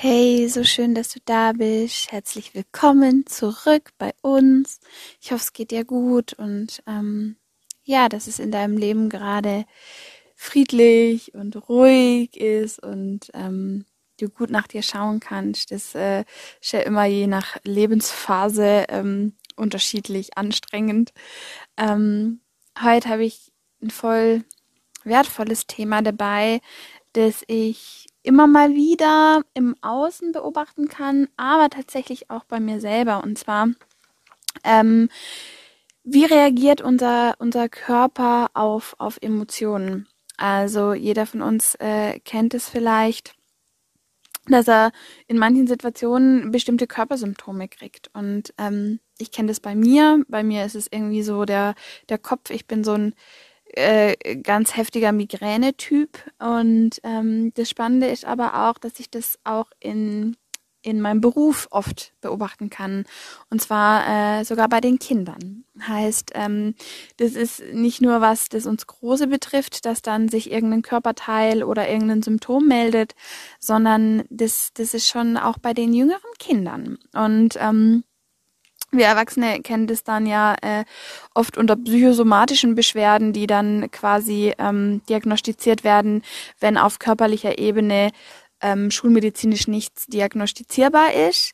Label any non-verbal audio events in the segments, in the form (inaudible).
Hey, so schön, dass du da bist. Herzlich willkommen zurück bei uns. Ich hoffe, es geht dir gut und ähm, ja, dass es in deinem Leben gerade friedlich und ruhig ist und ähm, du gut nach dir schauen kannst. Das äh, ist ja immer je nach Lebensphase ähm, unterschiedlich anstrengend. Ähm, heute habe ich ein voll wertvolles Thema dabei, das ich immer mal wieder im Außen beobachten kann, aber tatsächlich auch bei mir selber. Und zwar, ähm, wie reagiert unser, unser Körper auf, auf Emotionen? Also jeder von uns äh, kennt es vielleicht, dass er in manchen Situationen bestimmte Körpersymptome kriegt. Und ähm, ich kenne das bei mir. Bei mir ist es irgendwie so der, der Kopf. Ich bin so ein äh, ganz heftiger Migräne-Typ. Und ähm, das Spannende ist aber auch, dass ich das auch in, in meinem Beruf oft beobachten kann. Und zwar äh, sogar bei den Kindern. Heißt, ähm, das ist nicht nur was, das uns Große betrifft, dass dann sich irgendein Körperteil oder irgendein Symptom meldet, sondern das, das ist schon auch bei den jüngeren Kindern. Und ähm, wir Erwachsene kennen das dann ja äh, oft unter psychosomatischen Beschwerden, die dann quasi ähm, diagnostiziert werden, wenn auf körperlicher Ebene ähm, schulmedizinisch nichts diagnostizierbar ist.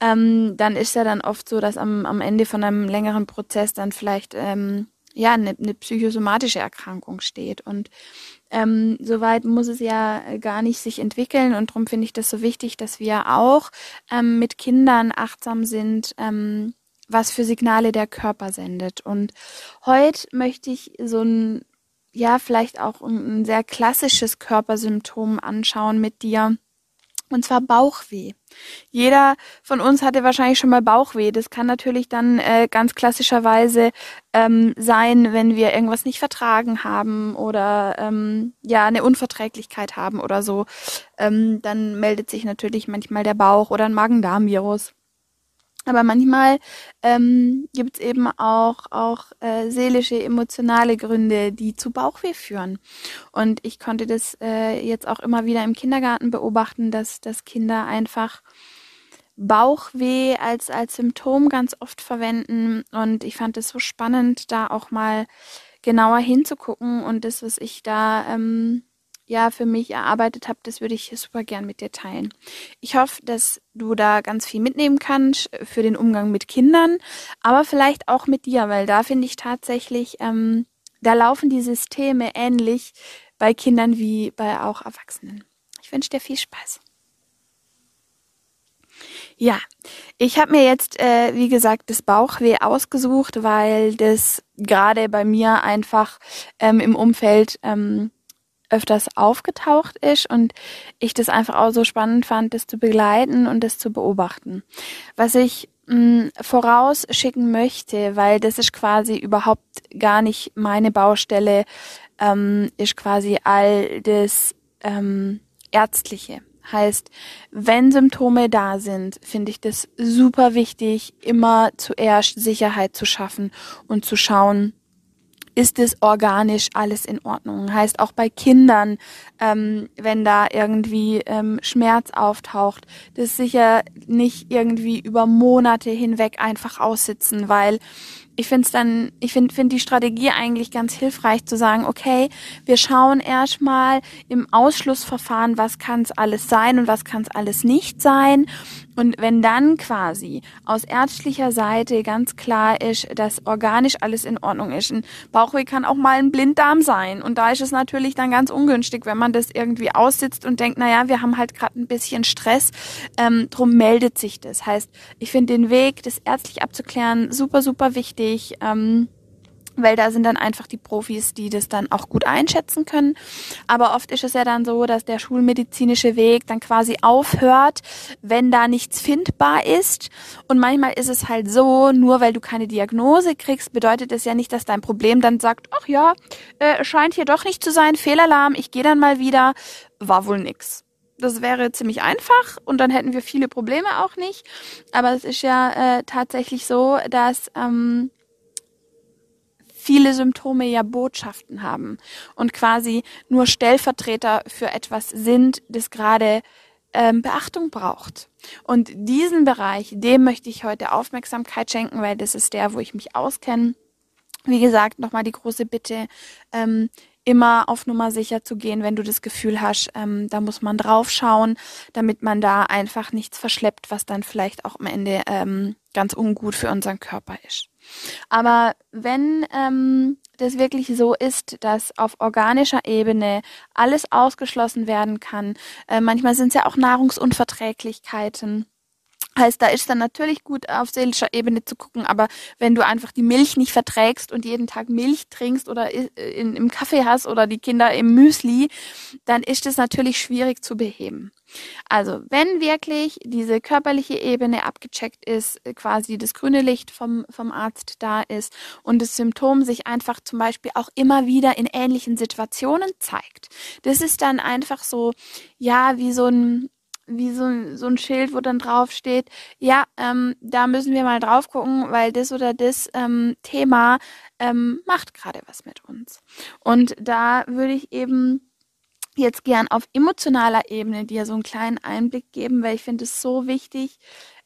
Ähm, dann ist ja dann oft so, dass am, am Ende von einem längeren Prozess dann vielleicht ähm, ja eine, eine psychosomatische Erkrankung steht. Und ähm, soweit muss es ja gar nicht sich entwickeln und darum finde ich das so wichtig, dass wir auch ähm, mit Kindern achtsam sind, ähm, was für Signale der Körper sendet. Und heute möchte ich so ein, ja, vielleicht auch ein sehr klassisches Körpersymptom anschauen mit dir. Und zwar Bauchweh. Jeder von uns hatte wahrscheinlich schon mal Bauchweh. Das kann natürlich dann äh, ganz klassischerweise ähm, sein, wenn wir irgendwas nicht vertragen haben oder ähm, ja eine Unverträglichkeit haben oder so. Ähm, dann meldet sich natürlich manchmal der Bauch oder ein Magen-Darm-Virus. Aber manchmal ähm, gibt es eben auch, auch äh, seelische, emotionale Gründe, die zu Bauchweh führen. Und ich konnte das äh, jetzt auch immer wieder im Kindergarten beobachten, dass, dass Kinder einfach Bauchweh als, als Symptom ganz oft verwenden. Und ich fand es so spannend, da auch mal genauer hinzugucken. Und das, was ich da ähm, ja für mich erarbeitet habe, das würde ich super gern mit dir teilen. Ich hoffe, dass du da ganz viel mitnehmen kannst für den Umgang mit Kindern, aber vielleicht auch mit dir, weil da finde ich tatsächlich, ähm, da laufen die Systeme ähnlich bei Kindern wie bei auch Erwachsenen. Ich wünsche dir viel Spaß. Ja, ich habe mir jetzt, äh, wie gesagt, das Bauchweh ausgesucht, weil das gerade bei mir einfach ähm, im Umfeld ähm, öfters aufgetaucht ist und ich das einfach auch so spannend fand, das zu begleiten und das zu beobachten. Was ich mh, mm, vorausschicken möchte, weil das ist quasi überhaupt gar nicht meine Baustelle, ähm, ist quasi all das ähm, Ärztliche. Heißt, wenn Symptome da sind, finde ich das super wichtig, immer zuerst Sicherheit zu schaffen und zu schauen, ist es organisch alles in Ordnung. Heißt auch bei Kindern, ähm, wenn da irgendwie ähm, Schmerz auftaucht, das sicher nicht irgendwie über Monate hinweg einfach aussitzen, weil ich finde es dann, ich finde find die Strategie eigentlich ganz hilfreich zu sagen, okay, wir schauen erstmal im Ausschlussverfahren, was kann es alles sein und was kann es alles nicht sein und wenn dann quasi aus ärztlicher Seite ganz klar ist, dass organisch alles in Ordnung ist, ein Bauchweh kann auch mal ein Blinddarm sein. Und da ist es natürlich dann ganz ungünstig, wenn man das irgendwie aussitzt und denkt, naja, wir haben halt gerade ein bisschen Stress, ähm, drum meldet sich das. Heißt, ich finde den Weg, das ärztlich abzuklären, super, super wichtig. Ähm, weil da sind dann einfach die Profis, die das dann auch gut einschätzen können. Aber oft ist es ja dann so, dass der schulmedizinische Weg dann quasi aufhört, wenn da nichts findbar ist. Und manchmal ist es halt so, nur weil du keine Diagnose kriegst, bedeutet es ja nicht, dass dein Problem dann sagt, ach ja, äh, scheint hier doch nicht zu sein, Fehlalarm, ich gehe dann mal wieder, war wohl nix. Das wäre ziemlich einfach und dann hätten wir viele Probleme auch nicht. Aber es ist ja äh, tatsächlich so, dass ähm, viele Symptome ja Botschaften haben und quasi nur Stellvertreter für etwas sind, das gerade ähm, Beachtung braucht. Und diesen Bereich, dem möchte ich heute Aufmerksamkeit schenken, weil das ist der, wo ich mich auskenne. Wie gesagt, nochmal die große Bitte, ähm, immer auf Nummer sicher zu gehen, wenn du das Gefühl hast, ähm, da muss man drauf schauen, damit man da einfach nichts verschleppt, was dann vielleicht auch am Ende ähm, ganz ungut für unseren Körper ist. Aber wenn ähm, das wirklich so ist, dass auf organischer Ebene alles ausgeschlossen werden kann, äh, manchmal sind es ja auch Nahrungsunverträglichkeiten, Heißt, da ist dann natürlich gut auf seelischer Ebene zu gucken, aber wenn du einfach die Milch nicht verträgst und jeden Tag Milch trinkst oder in, im Kaffee hast oder die Kinder im Müsli, dann ist es natürlich schwierig zu beheben. Also, wenn wirklich diese körperliche Ebene abgecheckt ist, quasi das grüne Licht vom, vom Arzt da ist und das Symptom sich einfach zum Beispiel auch immer wieder in ähnlichen Situationen zeigt, das ist dann einfach so, ja, wie so ein, wie so, so ein Schild, wo dann drauf steht, ja, ähm, da müssen wir mal drauf gucken, weil das oder das ähm, Thema ähm, macht gerade was mit uns. Und da würde ich eben jetzt gern auf emotionaler Ebene dir so einen kleinen Einblick geben, weil ich finde es so wichtig,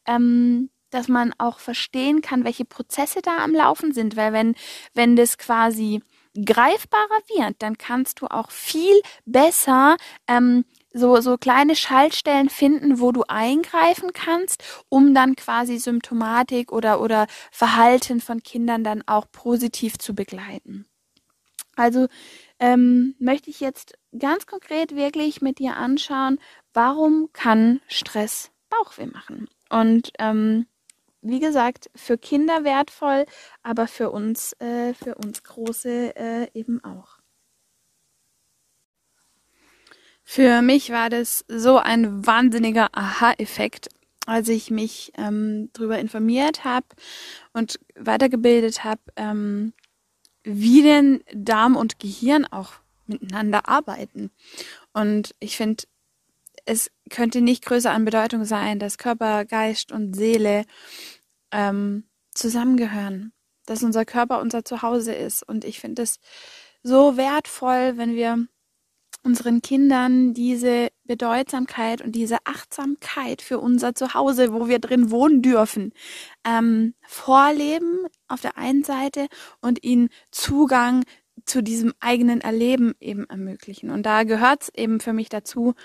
ähm, dass man auch verstehen kann, welche Prozesse da am Laufen sind, weil wenn, wenn das quasi greifbarer wird, dann kannst du auch viel besser ähm, so, so kleine Schaltstellen finden, wo du eingreifen kannst, um dann quasi Symptomatik oder, oder Verhalten von Kindern dann auch positiv zu begleiten. Also ähm, möchte ich jetzt ganz konkret wirklich mit dir anschauen, warum kann Stress Bauchweh machen? Und ähm, wie gesagt, für Kinder wertvoll, aber für uns, äh, für uns Große äh, eben auch. Für mich war das so ein wahnsinniger Aha-Effekt, als ich mich ähm, darüber informiert habe und weitergebildet habe, ähm, wie denn Darm und Gehirn auch miteinander arbeiten. Und ich finde, es könnte nicht größer an Bedeutung sein, dass Körper, Geist und Seele ähm, zusammengehören, dass unser Körper unser Zuhause ist. Und ich finde es so wertvoll, wenn wir unseren Kindern diese Bedeutsamkeit und diese Achtsamkeit für unser Zuhause, wo wir drin wohnen dürfen, ähm, vorleben auf der einen Seite und ihnen Zugang zu diesem eigenen Erleben eben ermöglichen. Und da gehört es eben für mich dazu,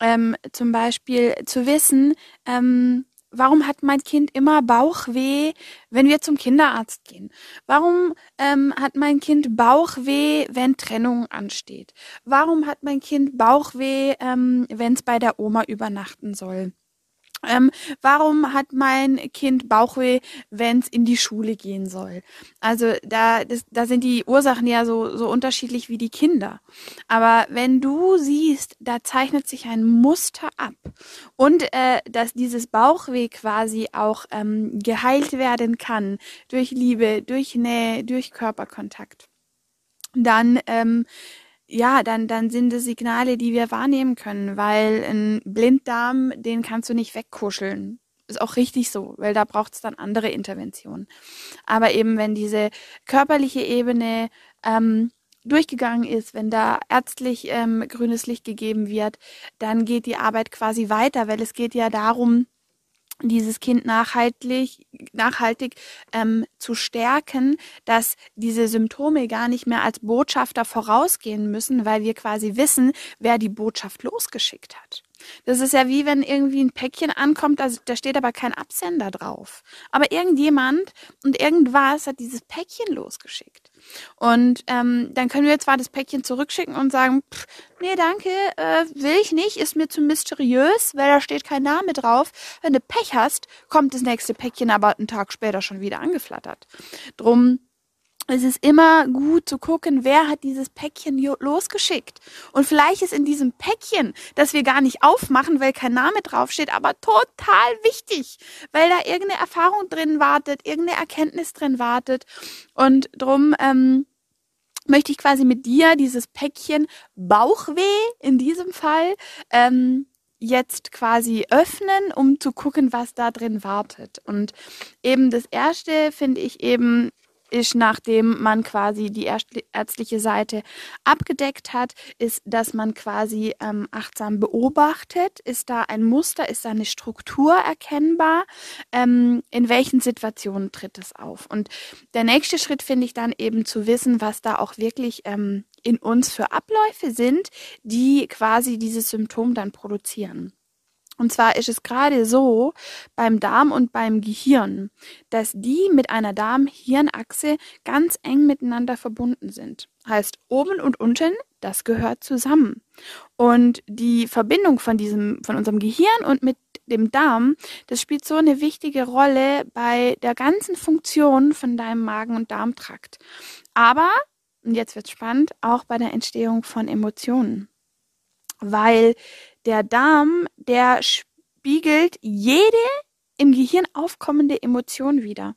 ähm, zum Beispiel zu wissen, ähm, Warum hat mein Kind immer Bauchweh, wenn wir zum Kinderarzt gehen? Warum ähm, hat mein Kind Bauchweh, wenn Trennung ansteht? Warum hat mein Kind Bauchweh, ähm, wenn es bei der Oma übernachten soll? Ähm, warum hat mein Kind Bauchweh, wenn es in die Schule gehen soll? Also da, das, da sind die Ursachen ja so, so unterschiedlich wie die Kinder. Aber wenn du siehst, da zeichnet sich ein Muster ab und äh, dass dieses Bauchweh quasi auch ähm, geheilt werden kann durch Liebe, durch Nähe, durch Körperkontakt, dann ähm, ja, dann, dann sind es Signale, die wir wahrnehmen können, weil ein Blinddarm, den kannst du nicht wegkuscheln. Ist auch richtig so, weil da braucht es dann andere Interventionen. Aber eben, wenn diese körperliche Ebene ähm, durchgegangen ist, wenn da ärztlich ähm, grünes Licht gegeben wird, dann geht die Arbeit quasi weiter, weil es geht ja darum, dieses Kind nachhaltig, nachhaltig ähm, zu stärken, dass diese Symptome gar nicht mehr als Botschafter vorausgehen müssen, weil wir quasi wissen, wer die Botschaft losgeschickt hat. Das ist ja wie wenn irgendwie ein Päckchen ankommt, da, da steht aber kein Absender drauf. Aber irgendjemand und irgendwas hat dieses Päckchen losgeschickt. Und ähm, dann können wir zwar das Päckchen zurückschicken und sagen, pff, nee, danke, äh, will ich nicht, ist mir zu mysteriös, weil da steht kein Name drauf. Wenn du Pech hast, kommt das nächste Päckchen aber einen Tag später schon wieder angeflattert. Drum es ist immer gut zu gucken, wer hat dieses Päckchen losgeschickt. Und vielleicht ist in diesem Päckchen, das wir gar nicht aufmachen, weil kein Name draufsteht, aber total wichtig, weil da irgendeine Erfahrung drin wartet, irgendeine Erkenntnis drin wartet. Und drum ähm, möchte ich quasi mit dir dieses Päckchen Bauchweh in diesem Fall ähm, jetzt quasi öffnen, um zu gucken, was da drin wartet. Und eben das erste finde ich eben ist, nachdem man quasi die ärztliche Seite abgedeckt hat, ist, dass man quasi ähm, achtsam beobachtet. Ist da ein Muster, ist da eine Struktur erkennbar? Ähm, in welchen Situationen tritt es auf? Und der nächste Schritt finde ich dann eben zu wissen, was da auch wirklich ähm, in uns für Abläufe sind, die quasi dieses Symptom dann produzieren. Und zwar ist es gerade so beim Darm und beim Gehirn, dass die mit einer Darm-Hirn-Achse ganz eng miteinander verbunden sind. Heißt, oben und unten, das gehört zusammen. Und die Verbindung von diesem, von unserem Gehirn und mit dem Darm, das spielt so eine wichtige Rolle bei der ganzen Funktion von deinem Magen- und Darmtrakt. Aber, und jetzt wird's spannend, auch bei der Entstehung von Emotionen. Weil der Darm, der spiegelt jede im Gehirn aufkommende Emotion wieder.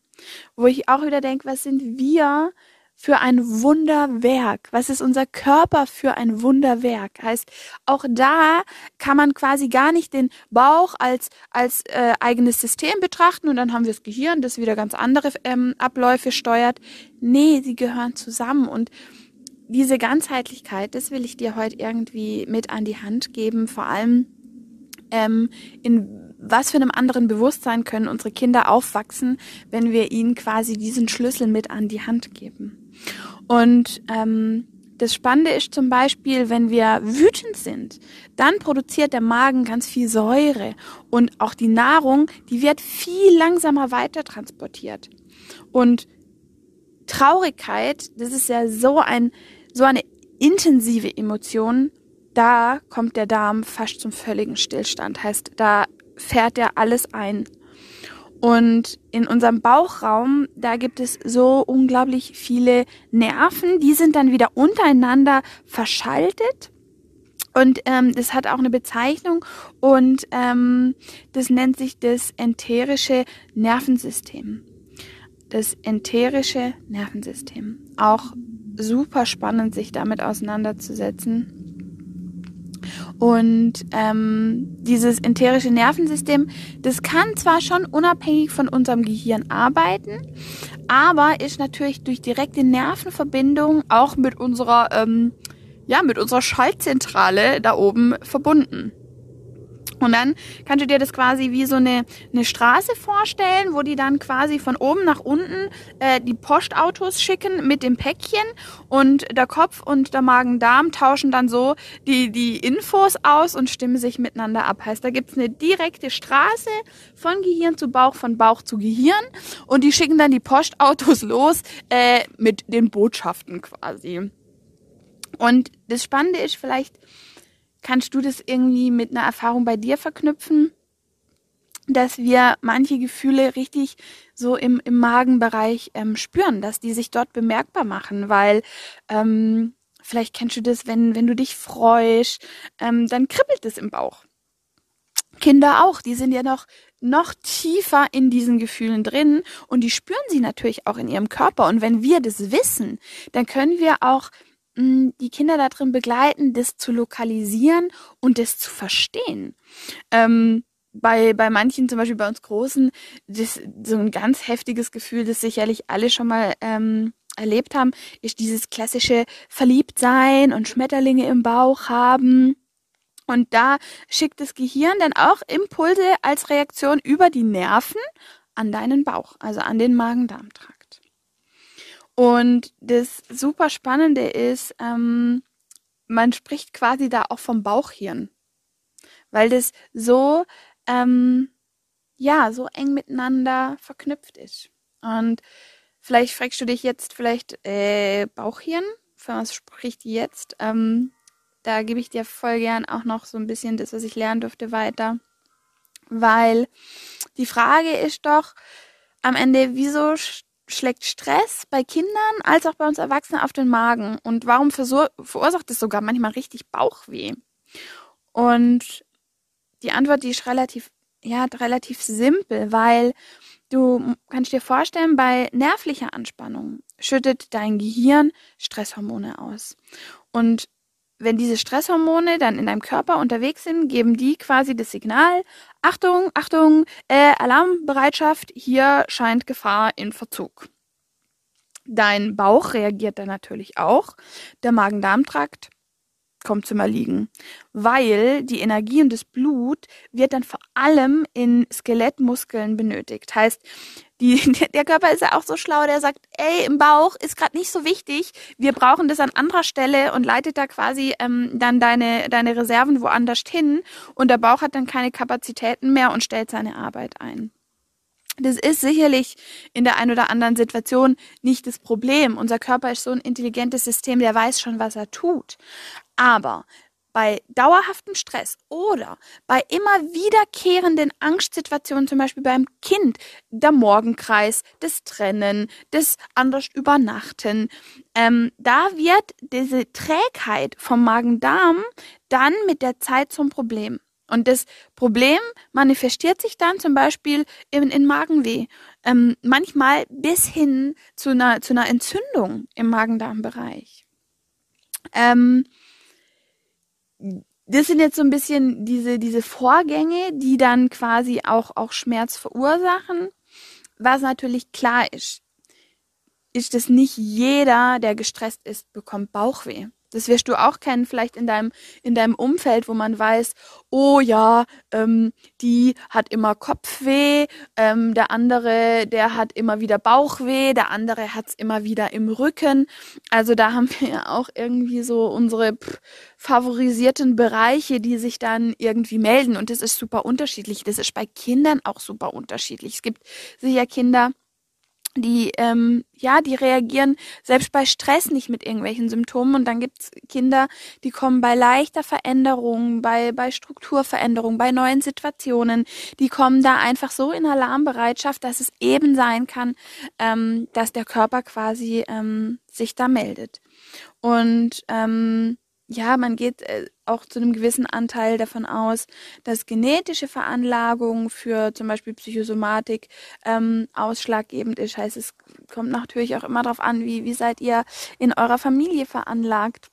Wo ich auch wieder denke, was sind wir für ein Wunderwerk? Was ist unser Körper für ein Wunderwerk? Heißt, auch da kann man quasi gar nicht den Bauch als, als äh, eigenes System betrachten und dann haben wir das Gehirn, das wieder ganz andere ähm, Abläufe steuert. Nee, sie gehören zusammen und diese Ganzheitlichkeit, das will ich dir heute irgendwie mit an die Hand geben, vor allem ähm, in was für einem anderen Bewusstsein können unsere Kinder aufwachsen, wenn wir ihnen quasi diesen Schlüssel mit an die Hand geben. Und ähm, das Spannende ist zum Beispiel, wenn wir wütend sind, dann produziert der Magen ganz viel Säure und auch die Nahrung, die wird viel langsamer weiter transportiert. Und Traurigkeit, das ist ja so ein so eine intensive Emotion, da kommt der Darm fast zum völligen Stillstand. Heißt, da fährt er alles ein. Und in unserem Bauchraum, da gibt es so unglaublich viele Nerven, die sind dann wieder untereinander verschaltet. Und ähm, das hat auch eine Bezeichnung und ähm, das nennt sich das enterische Nervensystem. Das enterische Nervensystem. Auch super spannend, sich damit auseinanderzusetzen. Und ähm, dieses enterische Nervensystem, das kann zwar schon unabhängig von unserem Gehirn arbeiten, aber ist natürlich durch direkte Nervenverbindung auch mit unserer, ähm, ja, mit unserer Schaltzentrale da oben verbunden. Und dann kannst du dir das quasi wie so eine, eine Straße vorstellen, wo die dann quasi von oben nach unten äh, die Postautos schicken mit dem Päckchen und der Kopf und der Magen-Darm tauschen dann so die, die Infos aus und stimmen sich miteinander ab. Heißt, da gibt's eine direkte Straße von Gehirn zu Bauch, von Bauch zu Gehirn und die schicken dann die Postautos (laughs) los äh, mit den Botschaften quasi. Und das Spannende ist vielleicht, Kannst du das irgendwie mit einer Erfahrung bei dir verknüpfen? dass wir manche Gefühle richtig so im, im Magenbereich ähm, spüren, dass die sich dort bemerkbar machen, weil ähm, vielleicht kennst du das, wenn, wenn du dich freust, ähm, dann kribbelt es im Bauch. Kinder auch, die sind ja noch, noch tiefer in diesen Gefühlen drin und die spüren sie natürlich auch in ihrem Körper. Und wenn wir das wissen, dann können wir auch die Kinder darin begleiten, das zu lokalisieren und das zu verstehen. Ähm, bei, bei manchen, zum Beispiel bei uns Großen, das, so ein ganz heftiges Gefühl, das sicherlich alle schon mal ähm, erlebt haben, ist dieses klassische Verliebtsein und Schmetterlinge im Bauch haben. Und da schickt das Gehirn dann auch Impulse als Reaktion über die Nerven an deinen Bauch, also an den Magen-Darm-Trakt. Und das super Spannende ist, ähm, man spricht quasi da auch vom Bauchhirn, weil das so, ähm, ja, so eng miteinander verknüpft ist. Und vielleicht fragst du dich jetzt vielleicht äh, Bauchhirn, für was spricht die jetzt? Ähm, da gebe ich dir voll gern auch noch so ein bisschen das, was ich lernen durfte, weiter. Weil die Frage ist doch am Ende, wieso schlägt Stress bei Kindern als auch bei uns Erwachsenen auf den Magen? Und warum verursacht es sogar manchmal richtig Bauchweh? Und die Antwort, die ist relativ, ja, relativ simpel, weil du kannst dir vorstellen, bei nervlicher Anspannung schüttet dein Gehirn Stresshormone aus. Und wenn diese Stresshormone dann in deinem Körper unterwegs sind, geben die quasi das Signal, Achtung, Achtung, äh, Alarmbereitschaft, hier scheint Gefahr in Verzug. Dein Bauch reagiert dann natürlich auch, der Magen-Darm-Trakt kommt zum Erliegen, weil die Energie und das Blut wird dann vor allem in Skelettmuskeln benötigt. Heißt, die, (laughs) der Körper ist ja auch so schlau, der sagt, ey, im Bauch ist gerade nicht so wichtig, wir brauchen das an anderer Stelle und leitet da quasi ähm, dann deine, deine Reserven woanders hin und der Bauch hat dann keine Kapazitäten mehr und stellt seine Arbeit ein. Das ist sicherlich in der einen oder anderen Situation nicht das Problem. Unser Körper ist so ein intelligentes System, der weiß schon, was er tut. Aber bei dauerhaftem Stress oder bei immer wiederkehrenden Angstsituationen, zum Beispiel beim Kind, der Morgenkreis, das Trennen, das anders Übernachten, ähm, da wird diese Trägheit vom Magen-Darm dann mit der Zeit zum Problem. Und das Problem manifestiert sich dann zum Beispiel in, in Magenweh, ähm, manchmal bis hin zu einer, zu einer Entzündung im Magen-Darm-Bereich. Ähm, das sind jetzt so ein bisschen diese, diese Vorgänge, die dann quasi auch, auch Schmerz verursachen. Was natürlich klar ist, ist, dass nicht jeder, der gestresst ist, bekommt Bauchweh. Das wirst du auch kennen, vielleicht in deinem, in deinem Umfeld, wo man weiß, oh ja, ähm, die hat immer Kopfweh, ähm, der andere, der hat immer wieder Bauchweh, der andere hat's immer wieder im Rücken. Also da haben wir ja auch irgendwie so unsere pff, favorisierten Bereiche, die sich dann irgendwie melden. Und das ist super unterschiedlich. Das ist bei Kindern auch super unterschiedlich. Es gibt sicher Kinder, die ähm, ja, die reagieren selbst bei Stress nicht mit irgendwelchen Symptomen. Und dann gibt's Kinder, die kommen bei leichter Veränderung, bei bei Strukturveränderung, bei neuen Situationen, die kommen da einfach so in Alarmbereitschaft, dass es eben sein kann, ähm, dass der Körper quasi ähm, sich da meldet. Und ähm, ja, man geht äh, auch zu einem gewissen Anteil davon aus, dass genetische Veranlagung für zum Beispiel Psychosomatik ähm, ausschlaggebend ist. Heißt, es kommt natürlich auch immer darauf an, wie, wie seid ihr in eurer Familie veranlagt.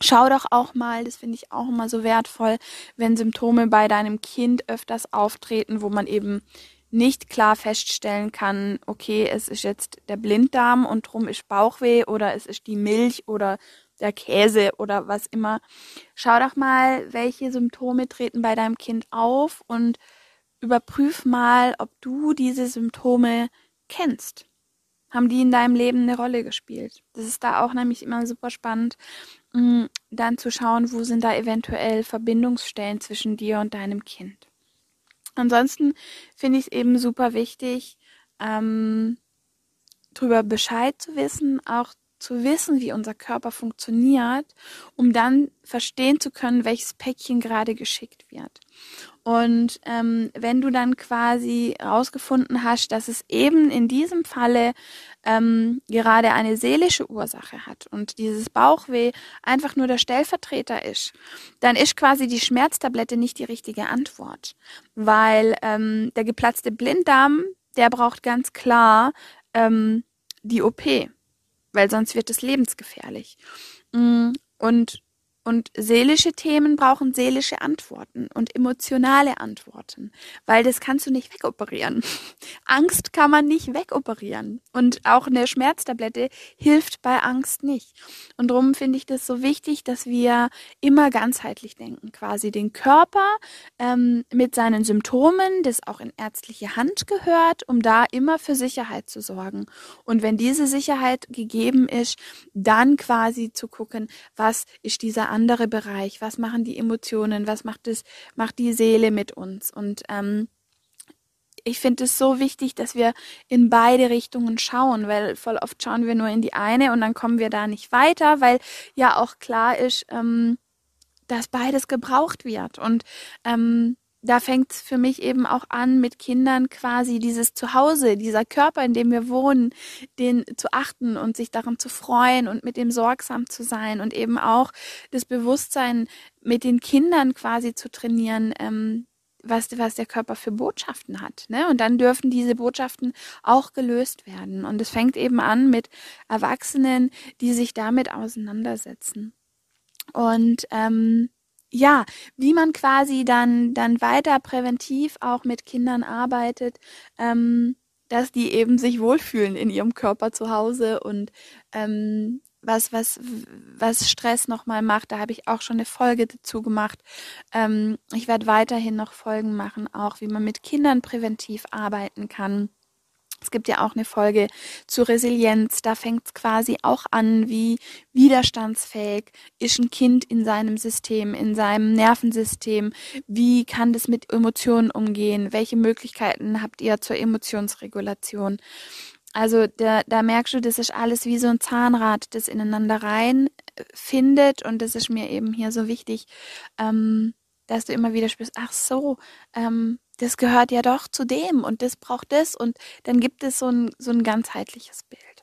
Schau doch auch mal, das finde ich auch immer so wertvoll, wenn Symptome bei deinem Kind öfters auftreten, wo man eben nicht klar feststellen kann, okay, es ist jetzt der Blinddarm und drum ist Bauchweh oder es ist die Milch oder der Käse oder was immer. Schau doch mal, welche Symptome treten bei deinem Kind auf und überprüf mal, ob du diese Symptome kennst. Haben die in deinem Leben eine Rolle gespielt? Das ist da auch nämlich immer super spannend, mm, dann zu schauen, wo sind da eventuell Verbindungsstellen zwischen dir und deinem Kind. Ansonsten finde ich es eben super wichtig, ähm, darüber Bescheid zu wissen, auch zu wissen, wie unser Körper funktioniert, um dann verstehen zu können, welches Päckchen gerade geschickt wird. Und ähm, wenn du dann quasi herausgefunden hast, dass es eben in diesem Falle ähm, gerade eine seelische Ursache hat und dieses Bauchweh einfach nur der Stellvertreter ist, dann ist quasi die Schmerztablette nicht die richtige Antwort, weil ähm, der geplatzte Blinddarm, der braucht ganz klar ähm, die OP weil sonst wird es lebensgefährlich. Mm, und und seelische Themen brauchen seelische Antworten und emotionale Antworten, weil das kannst du nicht wegoperieren. (laughs) Angst kann man nicht wegoperieren. Und auch eine Schmerztablette hilft bei Angst nicht. Und darum finde ich das so wichtig, dass wir immer ganzheitlich denken, quasi den Körper ähm, mit seinen Symptomen, das auch in ärztliche Hand gehört, um da immer für Sicherheit zu sorgen. Und wenn diese Sicherheit gegeben ist, dann quasi zu gucken, was ist dieser andere Bereich? Was machen die Emotionen? Was macht es, macht die Seele mit uns? Und ähm, ich finde es so wichtig, dass wir in beide Richtungen schauen, weil voll oft schauen wir nur in die eine und dann kommen wir da nicht weiter, weil ja auch klar ist, ähm, dass beides gebraucht wird. Und ähm, da fängt es für mich eben auch an, mit Kindern quasi dieses Zuhause, dieser Körper, in dem wir wohnen, den zu achten und sich daran zu freuen und mit dem sorgsam zu sein und eben auch das Bewusstsein mit den Kindern quasi zu trainieren, ähm, was, was der Körper für Botschaften hat. Ne? Und dann dürfen diese Botschaften auch gelöst werden. Und es fängt eben an mit Erwachsenen, die sich damit auseinandersetzen. Und ähm, ja, wie man quasi dann, dann weiter präventiv auch mit Kindern arbeitet, ähm, dass die eben sich wohlfühlen in ihrem Körper zu Hause und ähm, was, was, was Stress nochmal macht, da habe ich auch schon eine Folge dazu gemacht. Ähm, ich werde weiterhin noch Folgen machen, auch wie man mit Kindern präventiv arbeiten kann. Es gibt ja auch eine Folge zu Resilienz. Da fängt es quasi auch an, wie widerstandsfähig ist ein Kind in seinem System, in seinem Nervensystem. Wie kann das mit Emotionen umgehen? Welche Möglichkeiten habt ihr zur Emotionsregulation? Also da, da merkst du, das ist alles wie so ein Zahnrad, das ineinander rein äh, findet und das ist mir eben hier so wichtig, ähm, dass du immer wieder spürst, ach so, ähm, das gehört ja doch zu dem und das braucht das und dann gibt es so ein, so ein ganzheitliches Bild.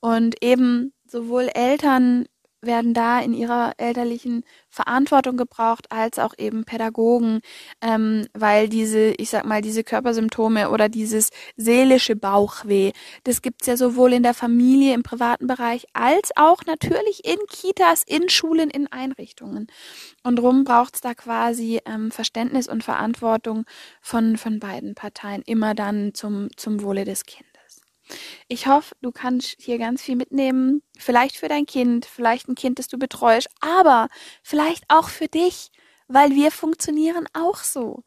Und eben sowohl Eltern werden da in ihrer elterlichen Verantwortung gebraucht, als auch eben Pädagogen, ähm, weil diese, ich sag mal, diese Körpersymptome oder dieses seelische Bauchweh, das gibt's ja sowohl in der Familie, im privaten Bereich, als auch natürlich in Kitas, in Schulen, in Einrichtungen. Und drum braucht's da quasi ähm, Verständnis und Verantwortung von, von beiden Parteien, immer dann zum, zum Wohle des Kindes. Ich hoffe, du kannst hier ganz viel mitnehmen. Vielleicht für dein Kind, vielleicht ein Kind, das du betreust, aber vielleicht auch für dich, weil wir funktionieren auch so.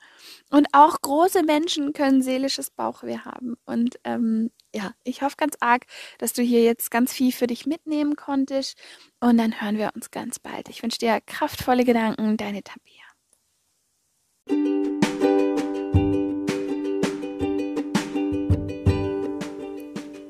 Und auch große Menschen können seelisches Bauchweh haben. Und ähm, ja, ich hoffe ganz arg, dass du hier jetzt ganz viel für dich mitnehmen konntest. Und dann hören wir uns ganz bald. Ich wünsche dir kraftvolle Gedanken, deine Tabea.